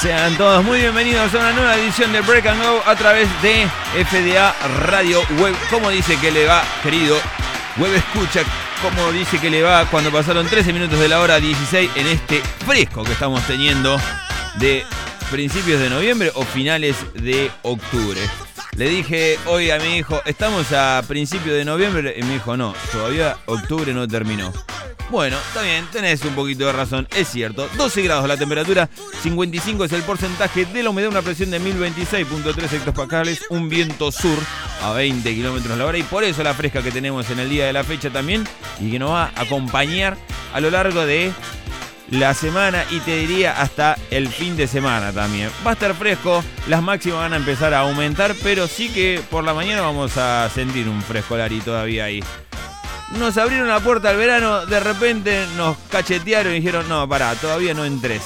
Sean todos muy bienvenidos a una nueva edición de Break and Go a través de FDA Radio Web. Como dice que le va, querido Web Escucha, como dice que le va cuando pasaron 13 minutos de la hora 16 en este fresco que estamos teniendo de principios de noviembre o finales de octubre. Le dije hoy a mi hijo, estamos a principios de noviembre y me dijo, no, todavía octubre no terminó. Bueno, está bien, tenés un poquito de razón, es cierto. 12 grados la temperatura, 55 es el porcentaje de la humedad, una presión de 1026.3 hectopascales, un viento sur a 20 kilómetros la hora y por eso la fresca que tenemos en el día de la fecha también y que nos va a acompañar a lo largo de la semana y te diría hasta el fin de semana también. Va a estar fresco, las máximas van a empezar a aumentar, pero sí que por la mañana vamos a sentir un frescolari todavía ahí nos abrieron la puerta al verano, de repente nos cachetearon y dijeron, no, pará, todavía no entres.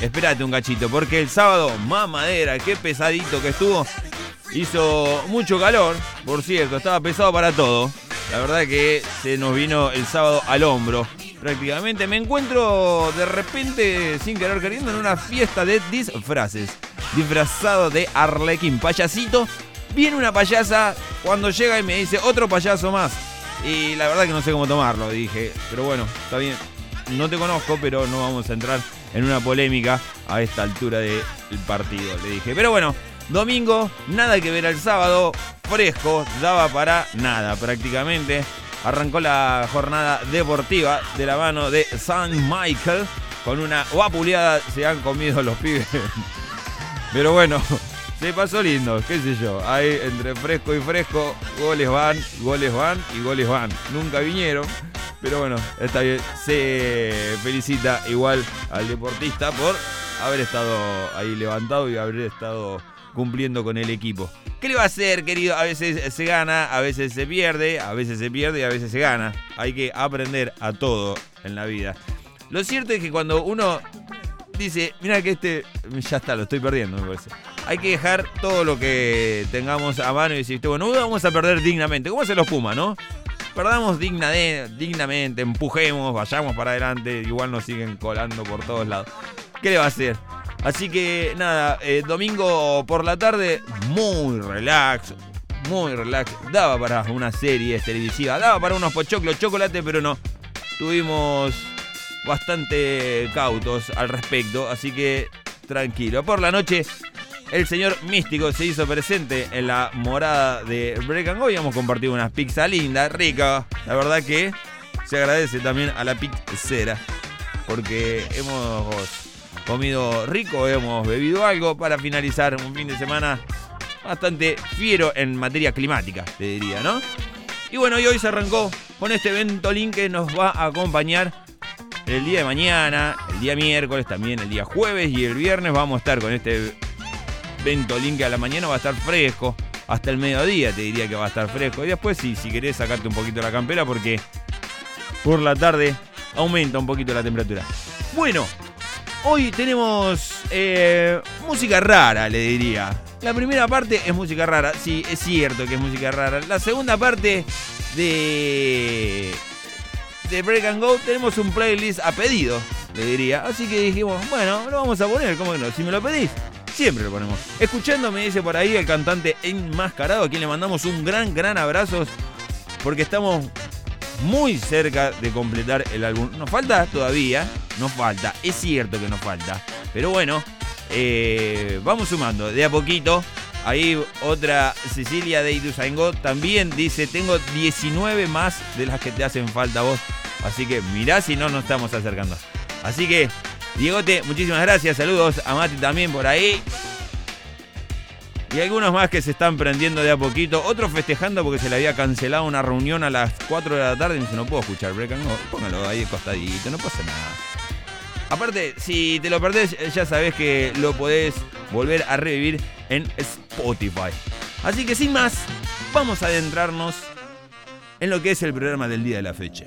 Espérate un cachito, porque el sábado, mamadera, qué pesadito que estuvo. Hizo mucho calor, por cierto, estaba pesado para todo. La verdad que se nos vino el sábado al hombro. Prácticamente me encuentro de repente, sin querer queriendo, en una fiesta de disfraces. Disfrazado de Arlequín, payasito. Viene una payasa cuando llega y me dice, otro payaso más. Y la verdad que no sé cómo tomarlo, dije. Pero bueno, está bien. No te conozco, pero no vamos a entrar en una polémica a esta altura del partido, le dije. Pero bueno, domingo, nada que ver al sábado, fresco, daba para nada prácticamente. Arrancó la jornada deportiva de la mano de San Michael. Con una vapuleada se han comido los pibes. Pero bueno, se pasó lindo, qué sé yo. Ahí entre fresco y fresco, goles van, goles van y goles van. Nunca vinieron, pero bueno, está bien. Se felicita igual al deportista por haber estado ahí levantado y haber estado cumpliendo con el equipo. ¿Qué le va a hacer, querido? A veces se gana, a veces se pierde, a veces se pierde y a veces se gana. Hay que aprender a todo en la vida. Lo cierto es que cuando uno dice, mira que este ya está, lo estoy perdiendo, me parece hay que dejar todo lo que tengamos a mano y decir, bueno, vamos a perder dignamente. ¿Cómo se los Puma, no? Perdamos digna dignamente, empujemos, vayamos para adelante, igual nos siguen colando por todos lados. ¿Qué le va a hacer? Así que nada, eh, domingo por la tarde, muy relax, muy relax. Daba para una serie televisiva, daba para unos pochoclos, chocolate, pero no. Tuvimos bastante cautos al respecto, así que tranquilo. Por la noche el señor Místico se hizo presente en la morada de Break and Go y hemos compartido unas pizzas lindas, ricas. La verdad que se agradece también a la pizzera porque hemos comido rico, hemos bebido algo para finalizar un fin de semana bastante fiero en materia climática, te diría, ¿no? Y bueno, y hoy se arrancó con este evento link que nos va a acompañar el día de mañana, el día miércoles, también el día jueves y el viernes vamos a estar con este vento que a la mañana va a estar fresco. Hasta el mediodía te diría que va a estar fresco. Y después si, si querés sacarte un poquito la campera porque por la tarde aumenta un poquito la temperatura. Bueno, hoy tenemos eh, música rara, le diría. La primera parte es música rara, sí, es cierto que es música rara. La segunda parte de de Break and Go tenemos un playlist a pedido, le diría. Así que dijimos, bueno, lo vamos a poner, ¿cómo que no? Si me lo pedís. Siempre lo ponemos. Escuchando, me dice por ahí el cantante enmascarado, a quien le mandamos un gran, gran abrazo. Porque estamos muy cerca de completar el álbum. Nos falta todavía, nos falta, es cierto que nos falta. Pero bueno, eh, vamos sumando de a poquito. Ahí otra Cecilia de Ituzaingó también dice, tengo 19 más de las que te hacen falta vos. Así que mirá si no nos estamos acercando. Así que Diegote, muchísimas gracias. Saludos a Mati también por ahí. Y algunos más que se están prendiendo de a poquito. Otros festejando porque se le había cancelado una reunión a las 4 de la tarde y me dice, no puedo escuchar Break and Póngalo ahí costadito, no pasa nada. Aparte, si te lo perdés, ya sabes que lo podés volver a revivir en Spotify. Así que sin más, vamos a adentrarnos en lo que es el programa del día de la fecha.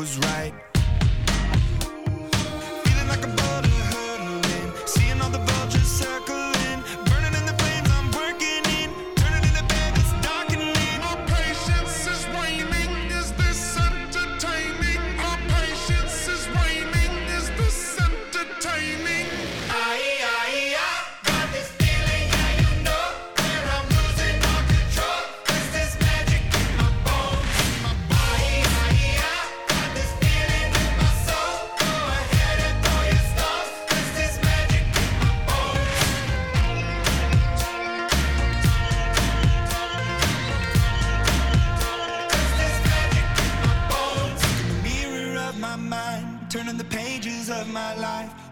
Was right.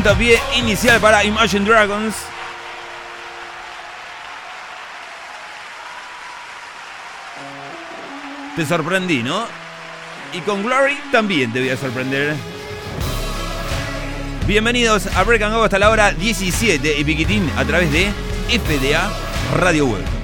Puntapié inicial para Imagine Dragons. Te sorprendí, ¿no? Y con Glory también te voy a sorprender. Bienvenidos a Break and Go hasta la hora 17 y Piquitín a través de FDA Radio Web.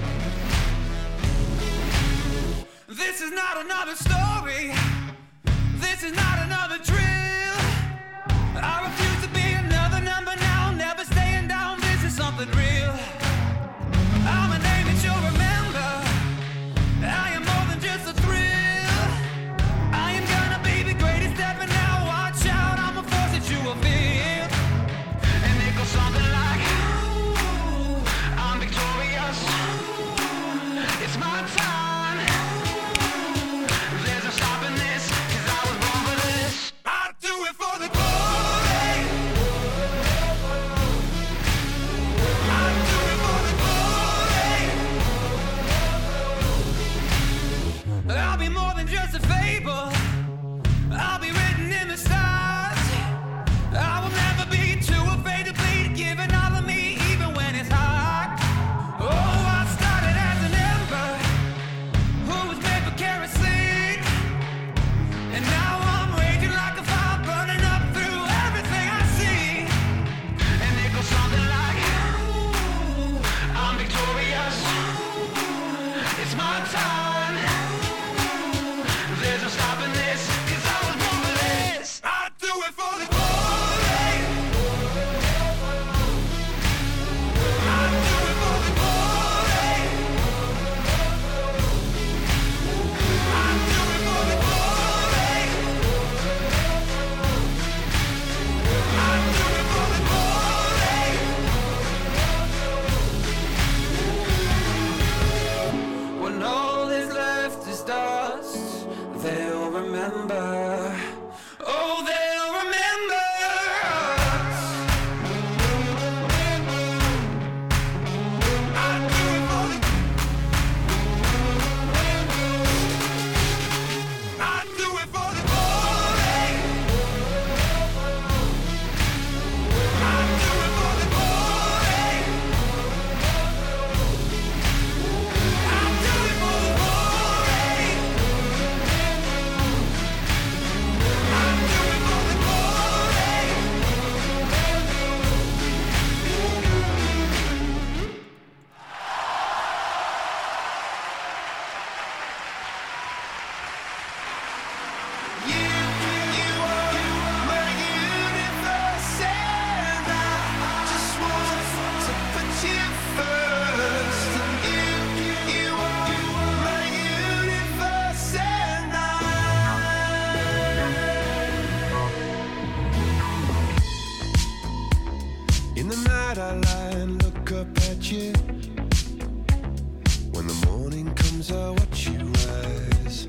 When the morning comes, I watch you rise.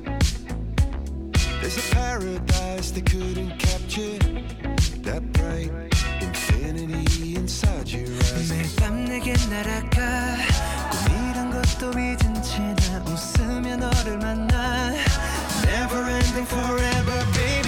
There's a paradise they couldn't capture. That bright infinity inside your eyes. Never ending forever, baby.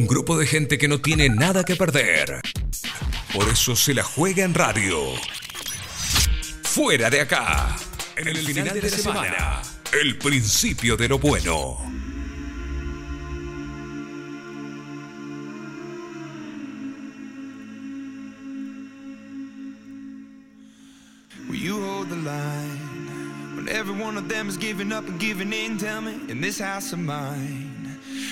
Un grupo de gente que no tiene nada que perder. Por eso se la juega en radio. Fuera de acá. En el, final, de, la semana. El principio de lo bueno. Will you hold the line when every one of them is giving up and giving in? Tell me, in this house of mine,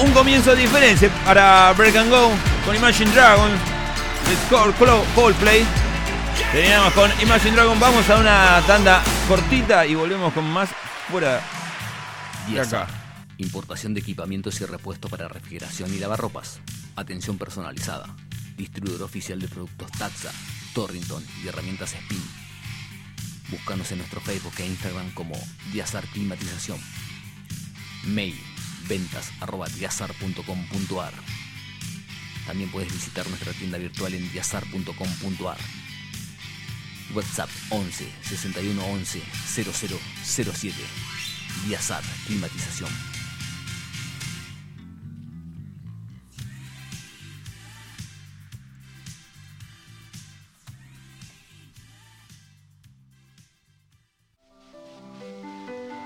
Un comienzo diferente para Break and Go con Imagine Clo- Coldplay. Terminamos con Imagine Dragon. Vamos a una tanda cortita y volvemos con más fuera de acá. Importación de equipamientos y repuestos para refrigeración y lavarropas. Atención personalizada. Distribuidor oficial de productos Taxa, Torrington y herramientas Spin. Búscanos en nuestro Facebook e Instagram como Diazar Climatización. Mail ventas arroba. También puedes visitar nuestra tienda virtual en diazar.com.ar. WhatsApp 11 61 11 0007. Diazar Climatización.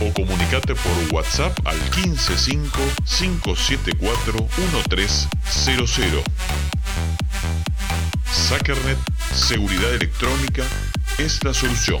o comunicate por WhatsApp al 155-574-1300. Sackernet Seguridad Electrónica es la solución.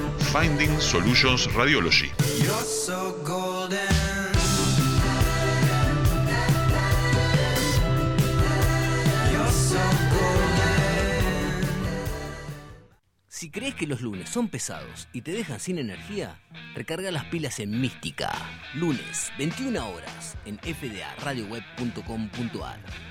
Finding Solutions Radiology. Si crees que los lunes son pesados y te dejan sin energía, recarga las pilas en Mística. Lunes, 21 horas, en fdaradioweb.com.ar.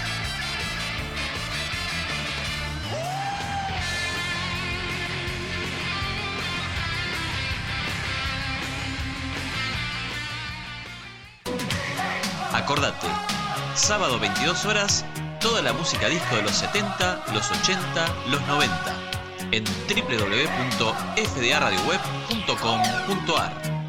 Sábado 22 horas, toda la música disco de los 70, los 80, los 90 en www.fdaradioweb.com.ar.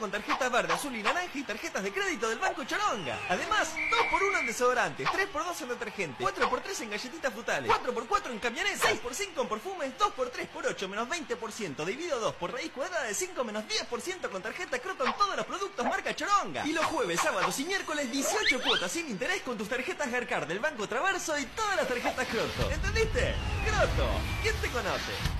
con tarjetas verde, azul y naranja y tarjetas de crédito del Banco Choronga. Además, 2x1 en desodorantes, 3x2 en detergente, 4x3 en galletitas frutales, 4x4 en camionetas, 6x5 en perfumes, 2x3 por 8 menos 20%, dividido 2 por raíz cuadrada de 5 menos 10% con tarjeta Croto en todos los productos marca Choronga. Y los jueves, sábados y miércoles 18 cuotas sin interés con tus tarjetas Garcar del Banco Traverso y todas las tarjetas Croto. ¿Entendiste? Croto, ¿quién te conoce?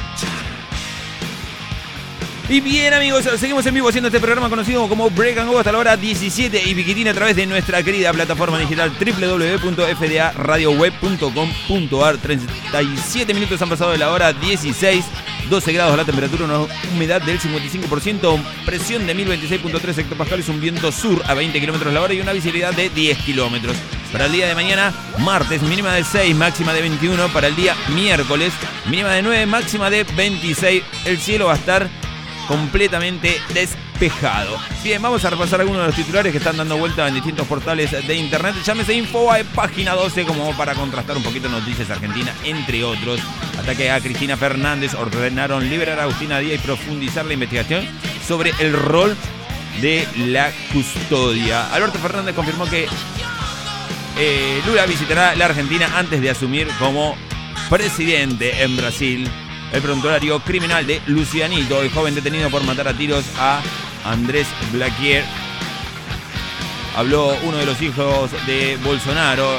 Y bien amigos, seguimos en vivo haciendo este programa conocido como Break and Go hasta la hora 17 y Piquitín a través de nuestra querida plataforma digital www.fdaradioweb.com.ar 37 minutos han pasado de la hora 16 12 grados la temperatura, una humedad del 55%, presión de 1026.3 hectopascales, un viento sur a 20 kilómetros la hora y una visibilidad de 10 kilómetros. Para el día de mañana, martes, mínima de 6, máxima de 21. Para el día miércoles, mínima de 9, máxima de 26. El cielo va a estar completamente despejado. Bien, vamos a repasar algunos de los titulares que están dando vuelta en distintos portales de internet. Llámese Infobae, página 12, como para contrastar un poquito noticias argentinas, entre otros. Ataque a Cristina Fernández, ordenaron liberar a Agustina Díaz y profundizar la investigación sobre el rol de la custodia. Alberto Fernández confirmó que eh, Lula visitará la Argentina antes de asumir como presidente en Brasil. El prontuario criminal de Lucianito, el joven detenido por matar a tiros a Andrés Blaquier. Habló uno de los hijos de Bolsonaro.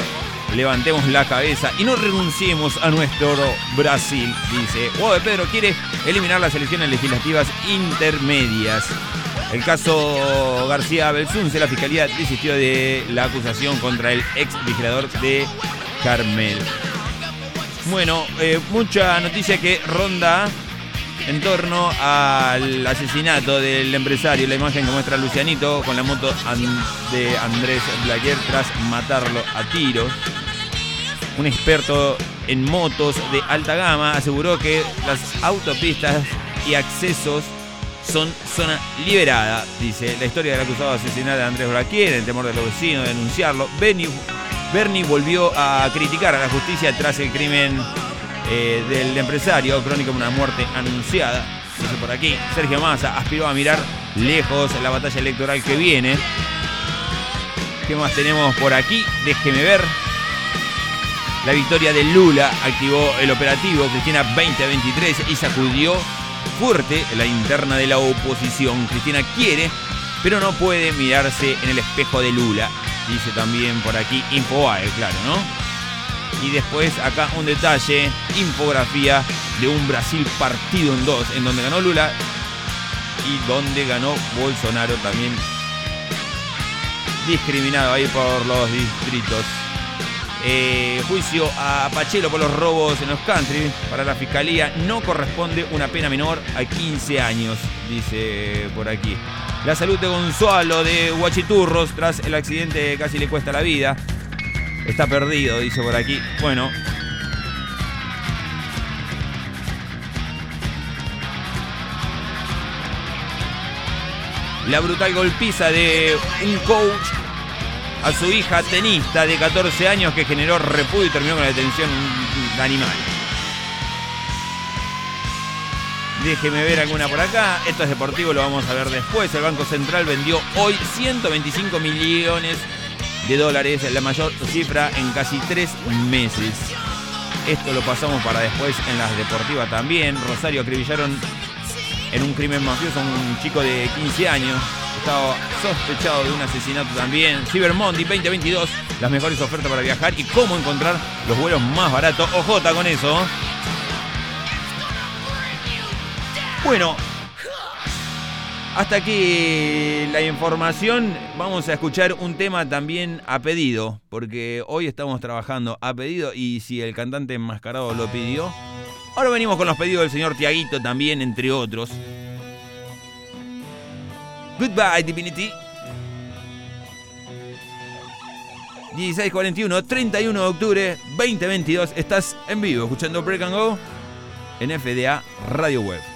Levantemos la cabeza y no renunciemos a nuestro Brasil, dice. Guado de Pedro quiere eliminar las elecciones legislativas intermedias. El caso García Belsunce, la fiscalía desistió de la acusación contra el ex vigilador de Carmel. Bueno, eh, mucha noticia que ronda en torno al asesinato del empresario. La imagen que muestra Lucianito con la moto de Andrés Blaquier tras matarlo a tiros. Un experto en motos de alta gama aseguró que las autopistas y accesos son zona liberada. Dice la historia del acusado de asesinar a Andrés Blaquier, el temor de los vecinos de denunciarlo. Bernie volvió a criticar a la justicia tras el crimen eh, del empresario, crónica de una muerte anunciada. Por aquí, Sergio Massa aspiró a mirar lejos la batalla electoral que viene. ¿Qué más tenemos por aquí? Déjeme ver. La victoria de Lula activó el operativo Cristina 2023 y sacudió fuerte la interna de la oposición. Cristina quiere, pero no puede mirarse en el espejo de Lula. Dice también por aquí Infobae, claro, ¿no? Y después acá un detalle, infografía de un Brasil partido en dos, en donde ganó Lula y donde ganó Bolsonaro también discriminado ahí por los distritos. Eh, juicio a Pachelo por los robos en los country. Para la fiscalía no corresponde una pena menor a 15 años, dice por aquí. La salud de Gonzalo de Huachiturros tras el accidente casi le cuesta la vida. Está perdido, dice por aquí. Bueno. La brutal golpiza de un coach a su hija tenista de 14 años que generó repudio y terminó con la detención de animal. Déjeme ver alguna por acá. Esto es deportivo, lo vamos a ver después. El Banco Central vendió hoy 125 millones de dólares, la mayor cifra en casi tres meses. Esto lo pasamos para después en las deportivas también. Rosario acribillaron en un crimen mafioso a un chico de 15 años. Estaba sospechado de un asesinato también. Cyber Monday 2022, las mejores ofertas para viajar y cómo encontrar los vuelos más baratos. Ojota con eso. Bueno, hasta aquí la información. Vamos a escuchar un tema también a pedido, porque hoy estamos trabajando a pedido y si el cantante enmascarado lo pidió. Ahora venimos con los pedidos del señor Tiaguito también, entre otros. Goodbye, Divinity. 1641, 31 de octubre 2022. Estás en vivo escuchando Break and Go en FDA Radio Web.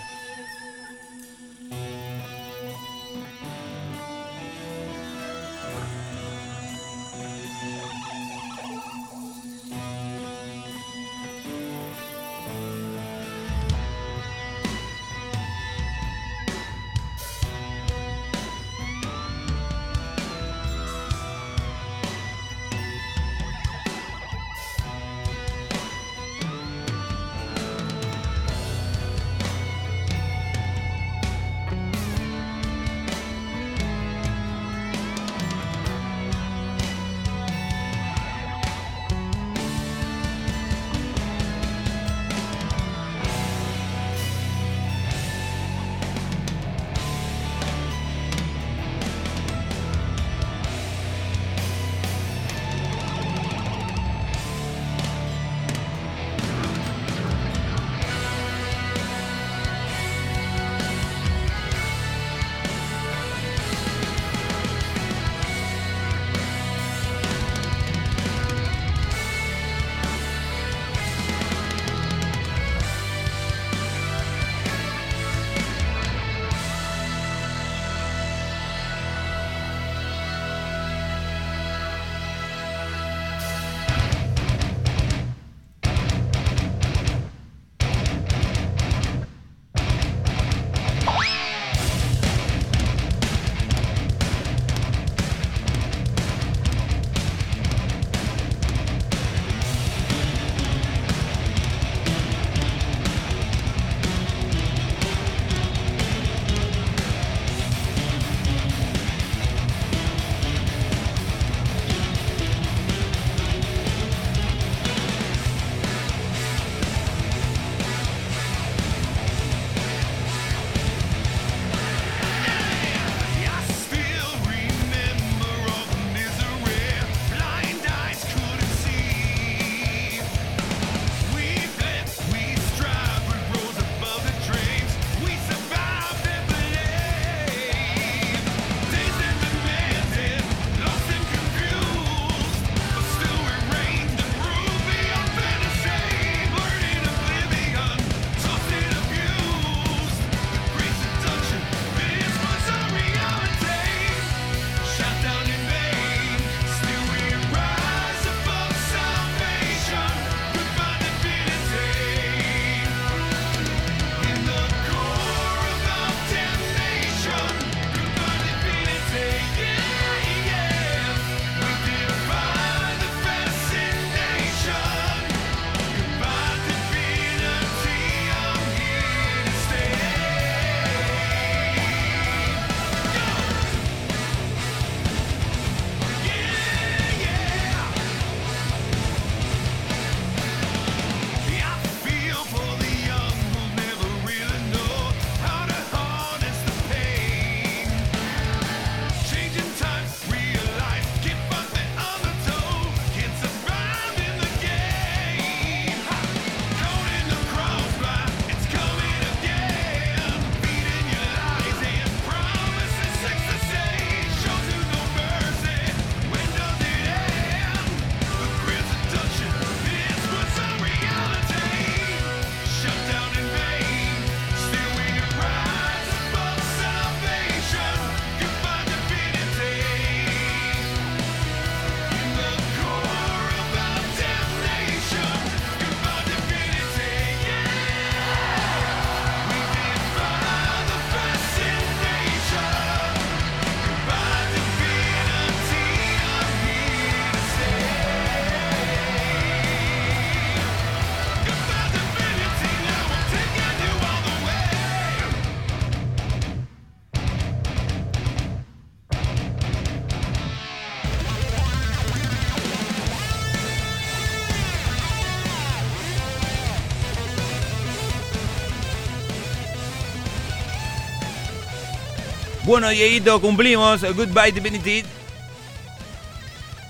Bueno, Dieguito, cumplimos. Goodbye, Divinity.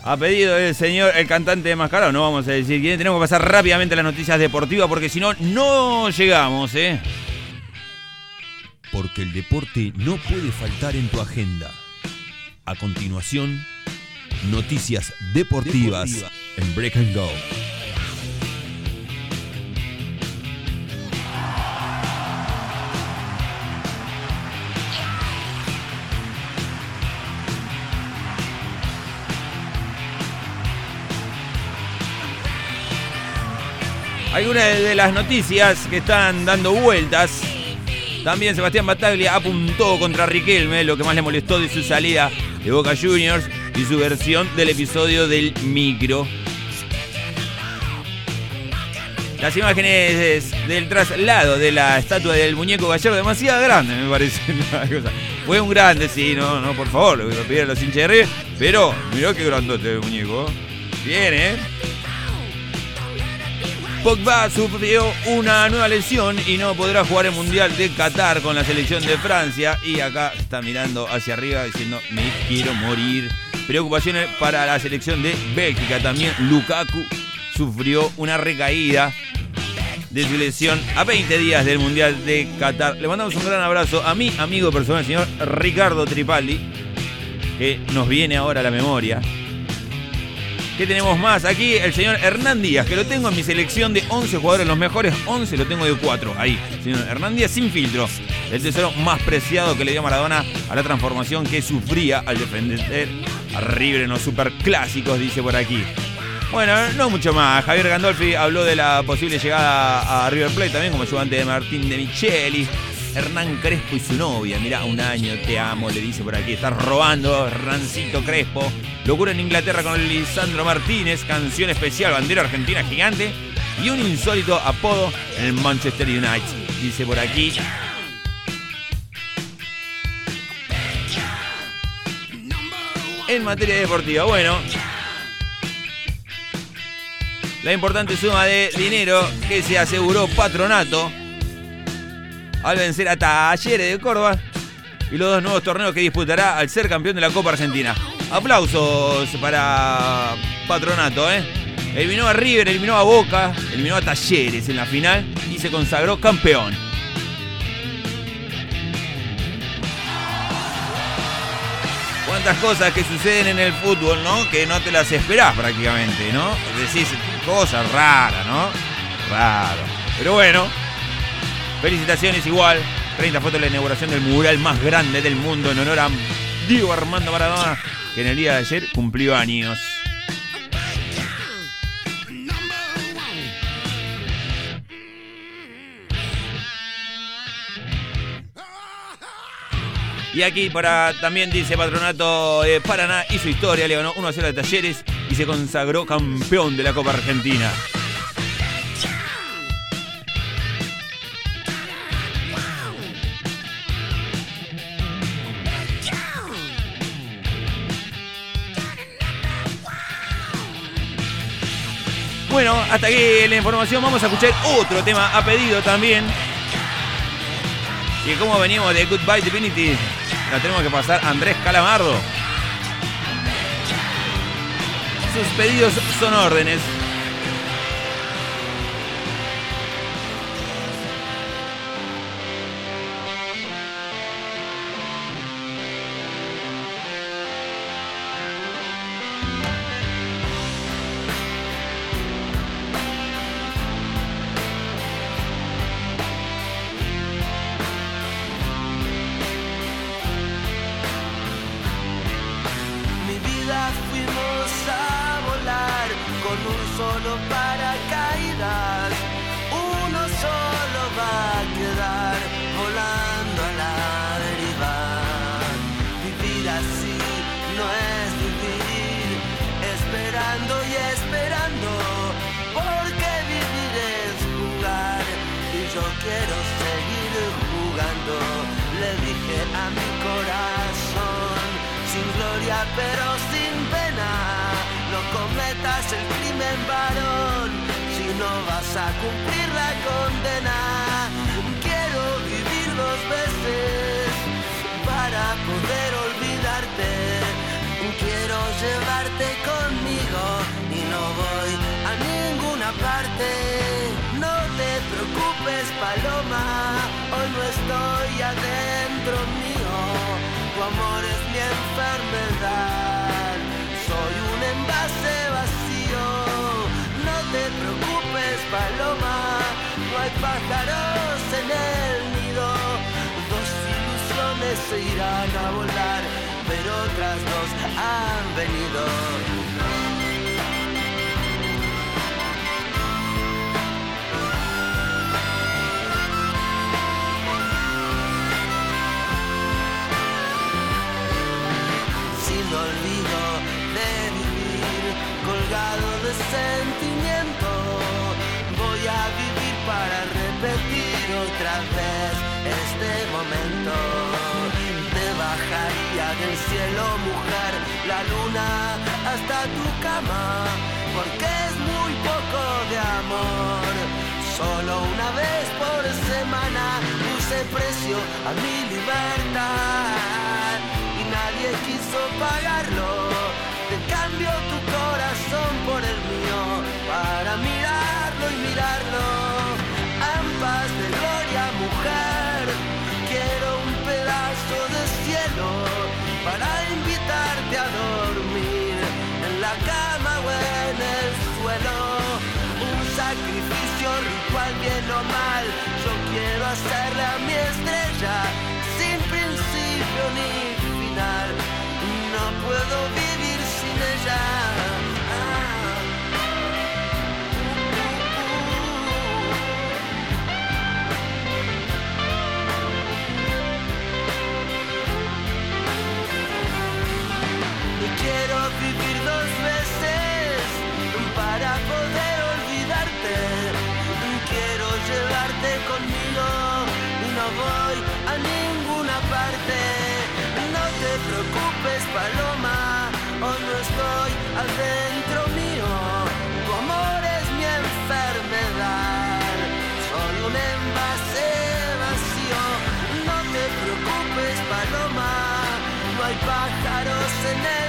Ha pedido el señor, el cantante de Mascarado, no vamos a decir quién. Tenemos que pasar rápidamente a las noticias deportivas porque si no, no llegamos, ¿eh? Porque el deporte no puede faltar en tu agenda. A continuación, noticias deportivas, en Break and Go. Algunas de las noticias que están dando vueltas. También Sebastián Bataglia apuntó contra Riquelme, lo que más le molestó de su salida de Boca Juniors y su versión del episodio del micro. Las imágenes del traslado de la estatua del muñeco Gallardo, demasiado grande, me parece. Fue un grande, sí, no, no, por favor, lo pidieron los hinchas de River, pero mirá qué grandote el muñeco. Bien, ¿eh? Pogba sufrió una nueva lesión y no podrá jugar el Mundial de Qatar con la selección de Francia. Y acá está mirando hacia arriba diciendo, me quiero morir. Preocupaciones para la selección de Bélgica. También Lukaku sufrió una recaída de su lesión a 20 días del Mundial de Qatar. Le mandamos un gran abrazo a mi amigo personal, el señor Ricardo Tripaldi, que nos viene ahora a la memoria. ¿Qué tenemos más? Aquí el señor Hernán Díaz, que lo tengo en mi selección de 11 jugadores, los mejores 11 lo tengo de 4. Ahí, señor Hernán Díaz sin filtro. El tesoro más preciado que le dio Maradona a la transformación que sufría al defender a en los superclásicos, dice por aquí. Bueno, no mucho más. Javier Gandolfi habló de la posible llegada a River Plate también como ayudante de Martín de Micheli. Hernán Crespo y su novia. Mirá, un año te amo, le dice por aquí. Estás robando, Hernancito Crespo. Locura en Inglaterra con Lisandro Martínez. Canción especial, bandera argentina gigante. Y un insólito apodo en el Manchester United. Dice por aquí. En materia deportiva, bueno. La importante suma de dinero que se aseguró Patronato al vencer a Talleres de Córdoba y los dos nuevos torneos que disputará al ser campeón de la Copa Argentina. Aplausos para Patronato, ¿eh? Eliminó a River, eliminó a Boca, eliminó a Talleres en la final y se consagró campeón. Cuántas cosas que suceden en el fútbol, ¿no? Que no te las esperás prácticamente, ¿no? Decís cosas raras, ¿no? Raro. Pero bueno, Felicitaciones igual. 30 fotos de la inauguración del mural más grande del mundo en honor a Diego Armando Maradona, que en el día de ayer cumplió años. Y aquí para también dice Patronato de Paraná y su historia, le ganó 1 a 0 de Talleres y se consagró campeón de la Copa Argentina. Bueno, hasta aquí la información. Vamos a escuchar otro tema a pedido también. Y como venimos de Goodbye Divinity, la tenemos que pasar Andrés Calamardo. Sus pedidos son órdenes. Se irán a volar, pero otras dos han venido. Porque es muy poco de amor. Solo una vez por semana puse precio a mi libertad y nadie quiso pagarlo. Pájaros en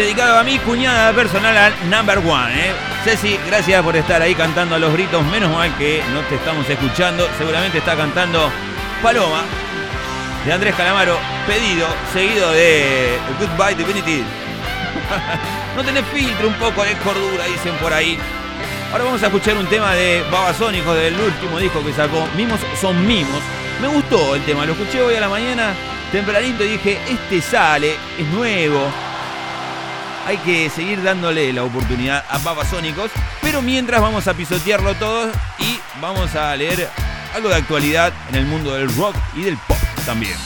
Dedicado a mi cuñada personal al number one. ¿eh? Ceci, gracias por estar ahí cantando a los gritos. Menos mal que no te estamos escuchando. Seguramente está cantando Paloma de Andrés Calamaro. Pedido, seguido de Goodbye Divinity. no tenés filtro, un poco de cordura, dicen por ahí. Ahora vamos a escuchar un tema de Babasónicos del último disco que sacó. Mimos son mimos. Me gustó el tema, lo escuché hoy a la mañana tempranito y dije, este sale, es nuevo. Hay que seguir dándole la oportunidad a Babasónicos. Pero mientras vamos a pisotearlo todo y vamos a leer algo de actualidad en el mundo del rock y del pop también.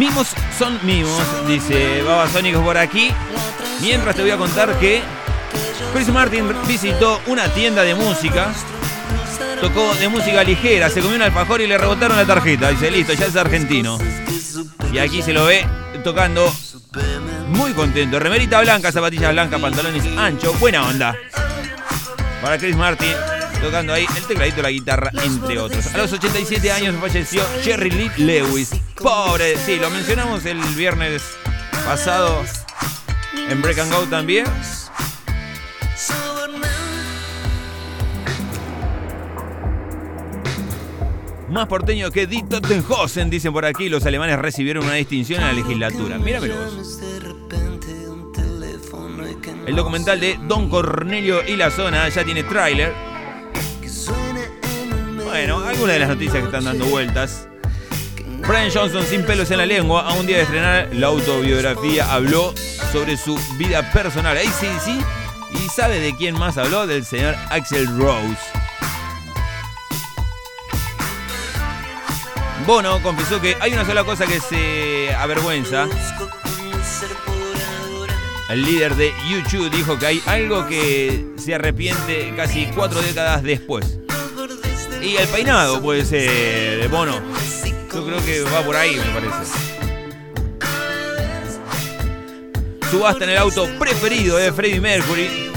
Mimos. Son mimos, dice Babasónicos por aquí. Mientras te voy a contar que Chris Martin visitó una tienda de música. Tocó de música ligera, se comió un alfajor y le rebotaron la tarjeta. Dice, listo, ya es argentino. Y aquí se lo ve tocando muy contento. Remerita blanca, zapatillas blancas, pantalones anchos, buena onda. Para Chris Martin, tocando ahí el tecladito, la guitarra, entre otros. A los 87 años falleció Jerry Lee Lewis. Pobre, sí, lo mencionamos el viernes pasado en Break and Go también. Más porteño que Die Tottenhausen, dicen por aquí. Los alemanes recibieron una distinción en la legislatura. Mira vos. El documental de Don Cornelio y la zona ya tiene tráiler. Bueno, algunas de las noticias que están dando vueltas. Brian Johnson, sin pelos en la lengua, a un día de estrenar la autobiografía, habló sobre su vida personal. Ahí sí, sí. ¿Y sabe de quién más habló? Del señor Axel Rose. Bono confesó que hay una sola cosa que se avergüenza. El líder de YouTube dijo que hay algo que se arrepiente casi cuatro décadas después. Y el peinado puede ser de Bono. Yo creo que va por ahí, me parece. Subasta en el auto preferido de Freddie Mercury.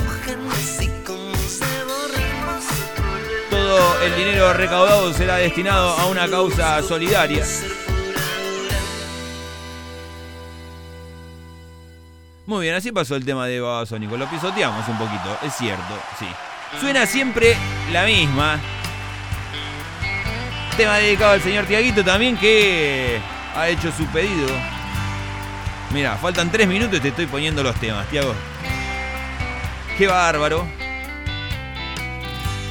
Todo el dinero recaudado será destinado a una causa solidaria. Muy bien, así pasó el tema de Babasónico. Lo pisoteamos un poquito, es cierto, sí. Suena siempre la misma. Tema dedicado al señor Tiaguito también que ha hecho su pedido. Mira, faltan tres minutos y te estoy poniendo los temas, Tiago. Qué bárbaro.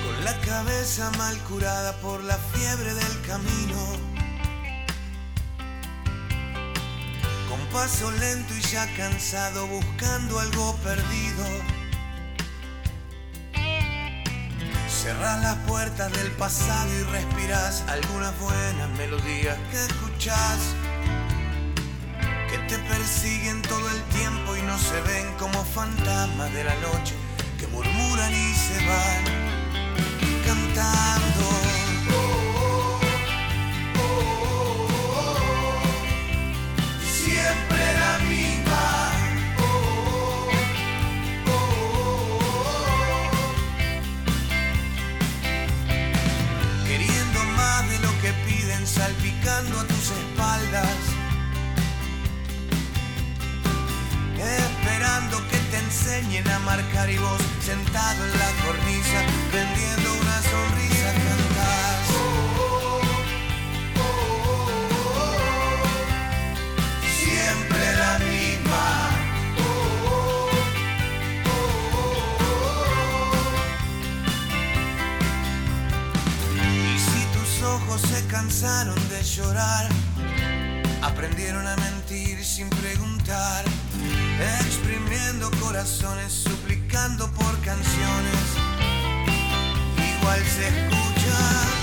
Con la cabeza mal curada por la fiebre del camino. Con paso lento y ya cansado buscando algo perdido. Cerrás las puertas del pasado y respirás algunas buenas melodías que escuchás. Que te persiguen todo el tiempo y no se ven como fantasmas de la noche que murmuran y se van cantando. Salpicando a tus espaldas. Esperando que te enseñen a marcar y vos sentado en la cornisa, vendiendo una sonrisa cansaron de llorar, aprendieron a mentir sin preguntar, exprimiendo corazones, suplicando por canciones. Igual se escucha.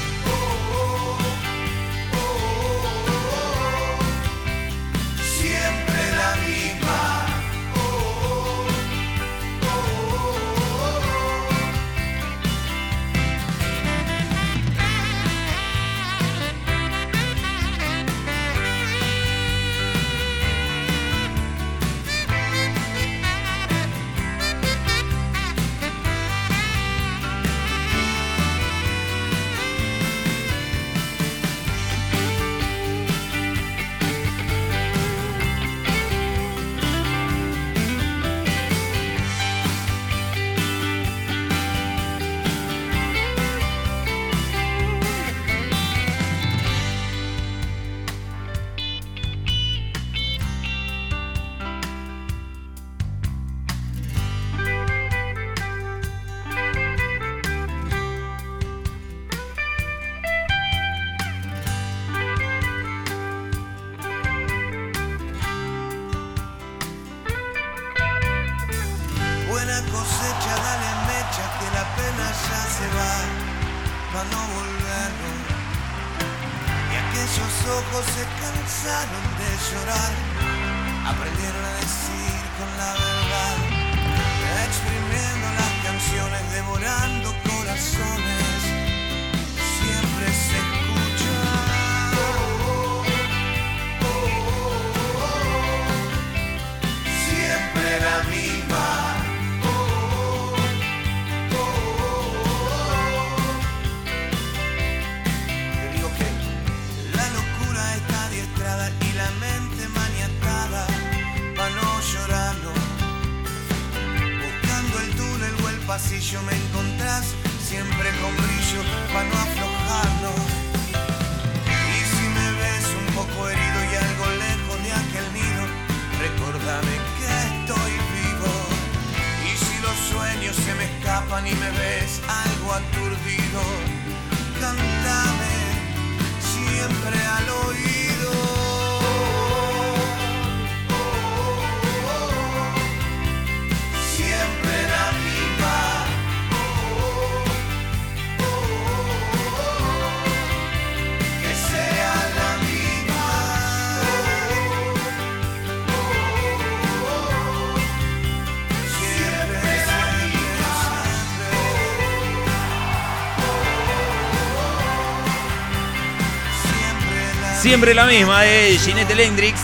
Siempre la misma de Ginette Hendrix.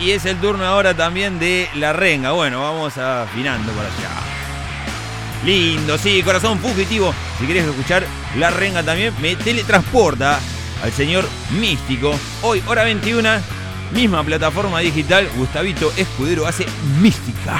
Y es el turno ahora también de La Renga. Bueno, vamos afinando para allá. Lindo, sí, corazón fugitivo. Si querés escuchar La Renga también, me teletransporta al señor Místico. Hoy, hora 21, misma plataforma digital. Gustavito Escudero hace Mística.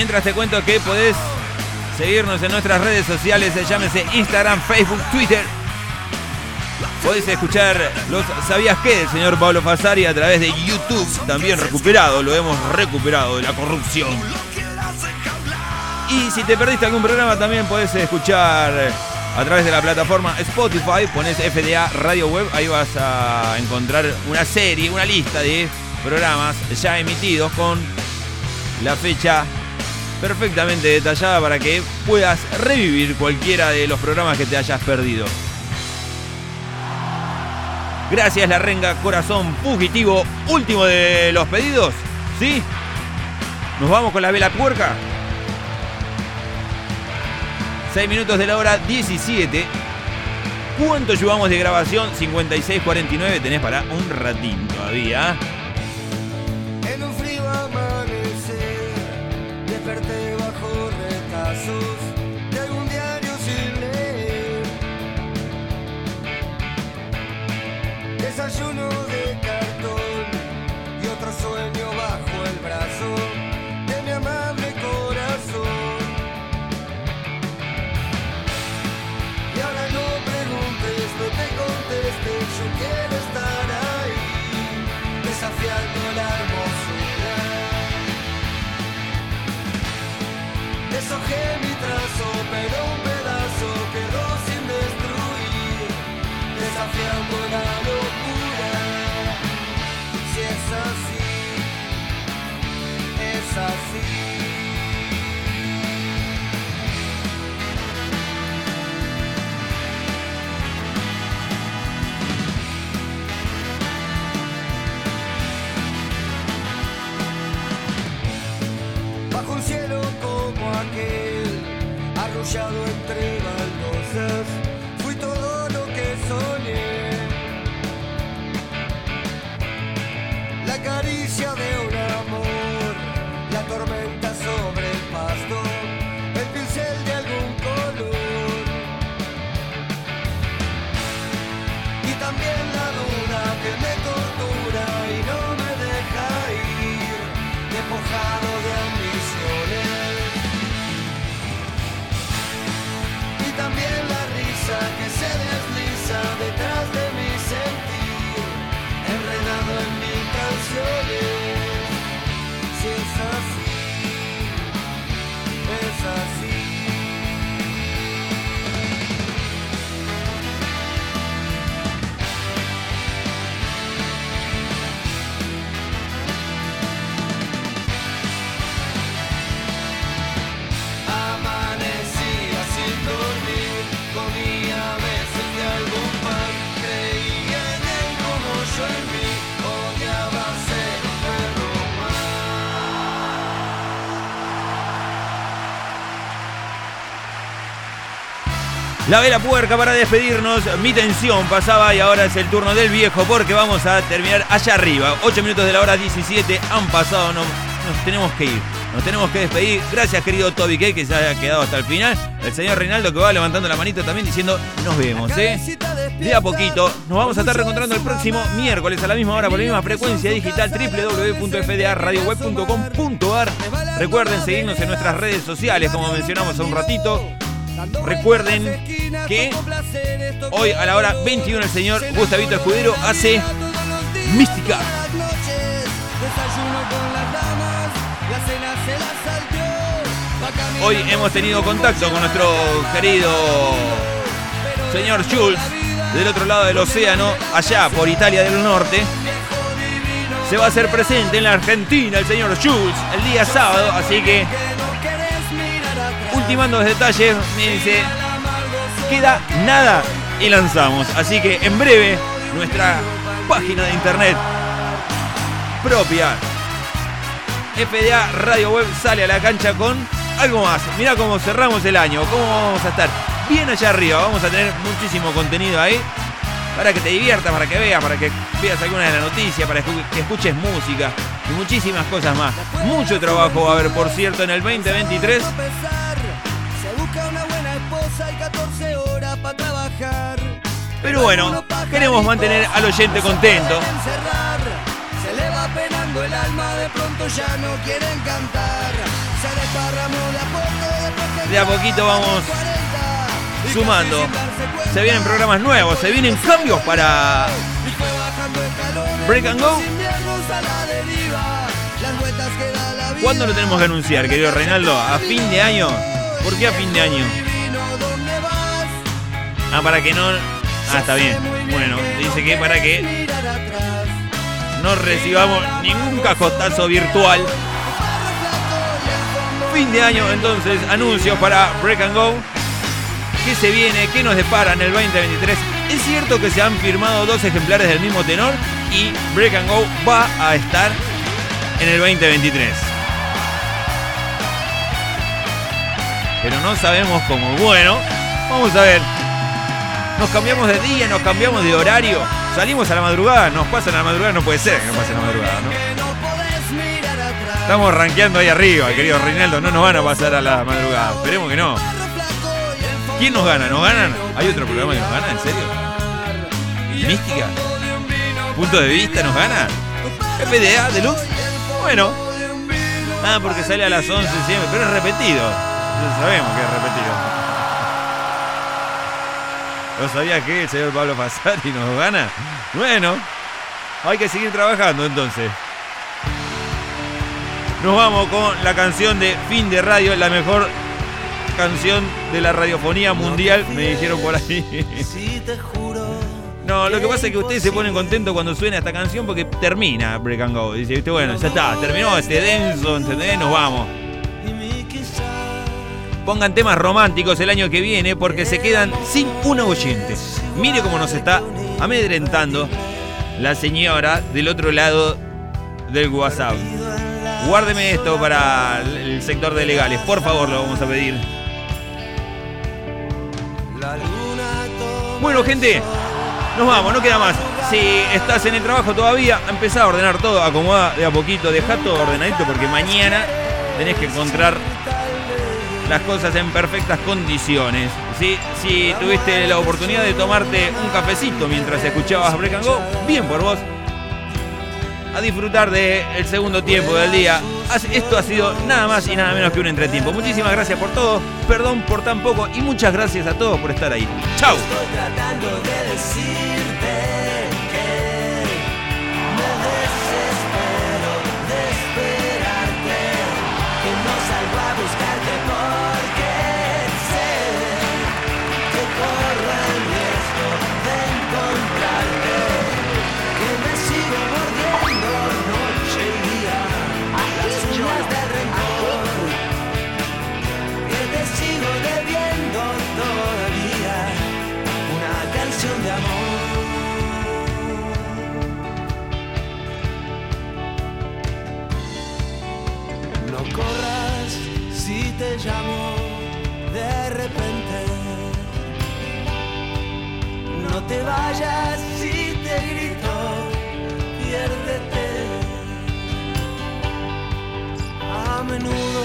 Mientras te cuento que podés seguirnos en nuestras redes sociales, eh, llámese Instagram, Facebook, Twitter. Podés escuchar los ¿Sabías qué? del señor Pablo Fasari a través de YouTube, también recuperado, lo hemos recuperado de la corrupción. Y si te perdiste algún programa también podés escuchar eh, a través de la plataforma Spotify, pones FDA Radio Web, ahí vas a encontrar una serie, una lista de programas ya emitidos con la fecha perfectamente detallada para que puedas revivir cualquiera de los programas que te hayas perdido. Gracias La Renga, corazón fugitivo, último de los pedidos, ¿sí? Nos vamos con la vela puerca. 6 minutos de la hora 17. ¿Cuánto llevamos de grabación? 56.49, tenés para un ratín todavía. Desayuno de cartón y otro sueño bajo el brazo de mi amable corazón. Y ahora no preguntes, no te contestes, yo quiero estar ahí, desafiando la hermosura. Deshojé mi trazo, pero arrullado entre baldosas, fui todo lo que soñé. La caricia de La vela puerca para despedirnos. Mi tensión pasaba y ahora es el turno del viejo porque vamos a terminar allá arriba. 8 minutos de la hora 17 han pasado. No, nos tenemos que ir. Nos tenemos que despedir. Gracias, querido Toby K, que se haya quedado hasta el final. El señor Reinaldo que va levantando la manito también diciendo nos vemos, ¿eh? De a poquito. Nos vamos a estar reencontrando el próximo miércoles a la misma hora por la misma frecuencia digital www.fdaradioweb.com.ar. Recuerden seguirnos en nuestras redes sociales, como mencionamos hace un ratito. Recuerden que hoy a la hora 21 el señor Gustavito Escudero hace Mística. Hoy hemos tenido contacto con nuestro querido señor Schultz del otro lado del océano, allá por Italia del Norte. Se va a hacer presente en la Argentina el señor Schultz el día sábado, así que ultimando los detalles, me dice, queda nada y lanzamos. Así que en breve nuestra página de internet propia, FDA Radio Web, sale a la cancha con algo más. Mirá cómo cerramos el año, cómo vamos a estar bien allá arriba. Vamos a tener muchísimo contenido ahí para que te diviertas, para que veas, para que veas alguna de las noticias, para que escuches música y muchísimas cosas más. Mucho trabajo va a haber, por cierto, en el 2023. Pero bueno, queremos mantener al oyente contento. Encerrar, se le va penando el alma, de pronto ya no quieren cantar. Se desparramó de a poco, De a poquito vamos sumando. Se vienen programas nuevos, se vienen cambios para Break and Go. ¿Cuándo lo tenemos que anunciar, querido Reinaldo? ¿A fin de año? ¿Por qué a fin de año? Ah, para que no. Ah, está bien. Bueno, dice que para que no recibamos ningún cajotazo virtual. Fin de año, entonces, anuncios para Break and Go. ¿Qué se viene? ¿Qué nos depara en el 2023? Es cierto que se han firmado dos ejemplares del mismo tenor y Break and Go va a estar en el 2023. Pero no sabemos cómo. Bueno, vamos a ver. Nos cambiamos de día, nos cambiamos de horario. Salimos a la madrugada, nos pasa a la madrugada, no puede ser que nos pase a la madrugada, ¿no? Estamos rankeando ahí arriba, querido Reinaldo. No nos van a pasar a la madrugada. Esperemos que no. ¿Quién nos gana? ¿Nos ganan? ¿Hay otro programa que nos gana? ¿En serio? ¿Mística? ¿Punto de vista nos gana? ¿FDA Deluxe? Bueno. Ah, porque sale a las 11 siempre, pero es repetido. Ya sabemos que es repetido. ¿No sabía que el señor Pablo Fasari nos gana? Bueno, hay que seguir trabajando entonces. Nos vamos con la canción de fin de radio, la mejor canción de la radiofonía mundial, me dijeron por ahí. No, lo que pasa es que ustedes se ponen contentos cuando suena esta canción porque termina Break and Go. Dice, "Viste, bueno, ya está, terminó este denso, ¿entendés? Nos vamos. Pongan temas románticos el año que viene porque se quedan sin una oyente. Mire cómo nos está amedrentando la señora del otro lado del WhatsApp. Guárdeme esto para el sector de legales, por favor, lo vamos a pedir. Bueno, gente, nos vamos, no queda más. Si estás en el trabajo todavía, empezá a ordenar todo, acomoda de a poquito, deja todo ordenadito porque mañana tenés que encontrar las cosas en perfectas condiciones. ¿sí? Si tuviste la oportunidad de tomarte un cafecito mientras escuchabas Break and Go, bien por vos. A disfrutar del segundo tiempo del día. Esto ha sido nada más y nada menos que un entretiempo. Muchísimas gracias por todo, perdón por tan poco y muchas gracias a todos por estar ahí. ¡Chao! Te vayas si te grito, piérdete. A menudo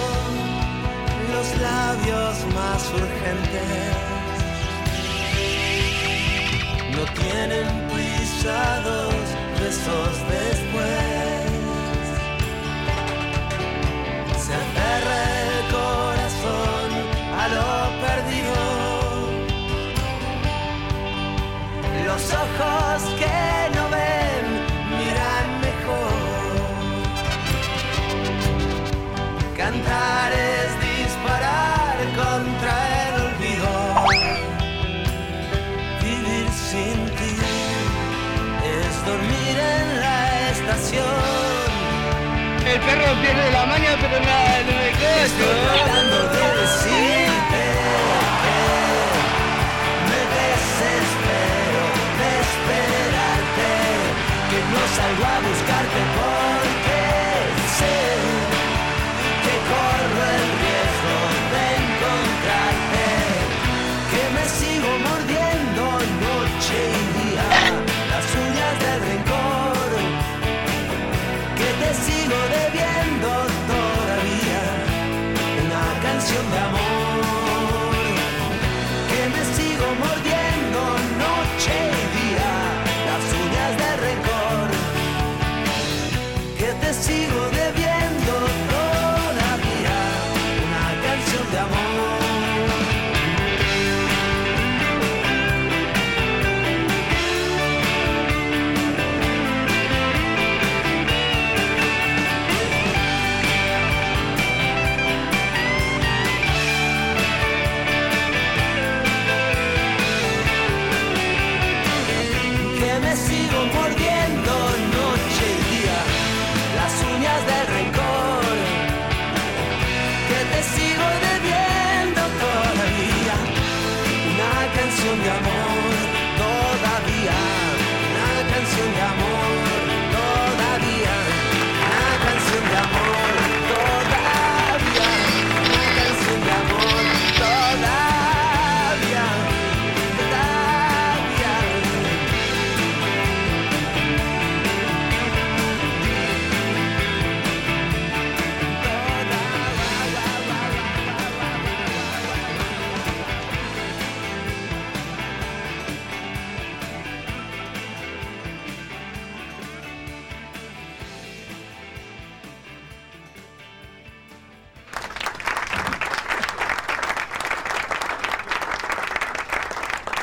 los labios más urgentes no tienen pisados besos después. Se aferra el corazón a lo Los ojos que no ven miran mejor. Cantar es disparar contra el olvido. Vivir sin ti es dormir en la estación. El perro pierde la maña,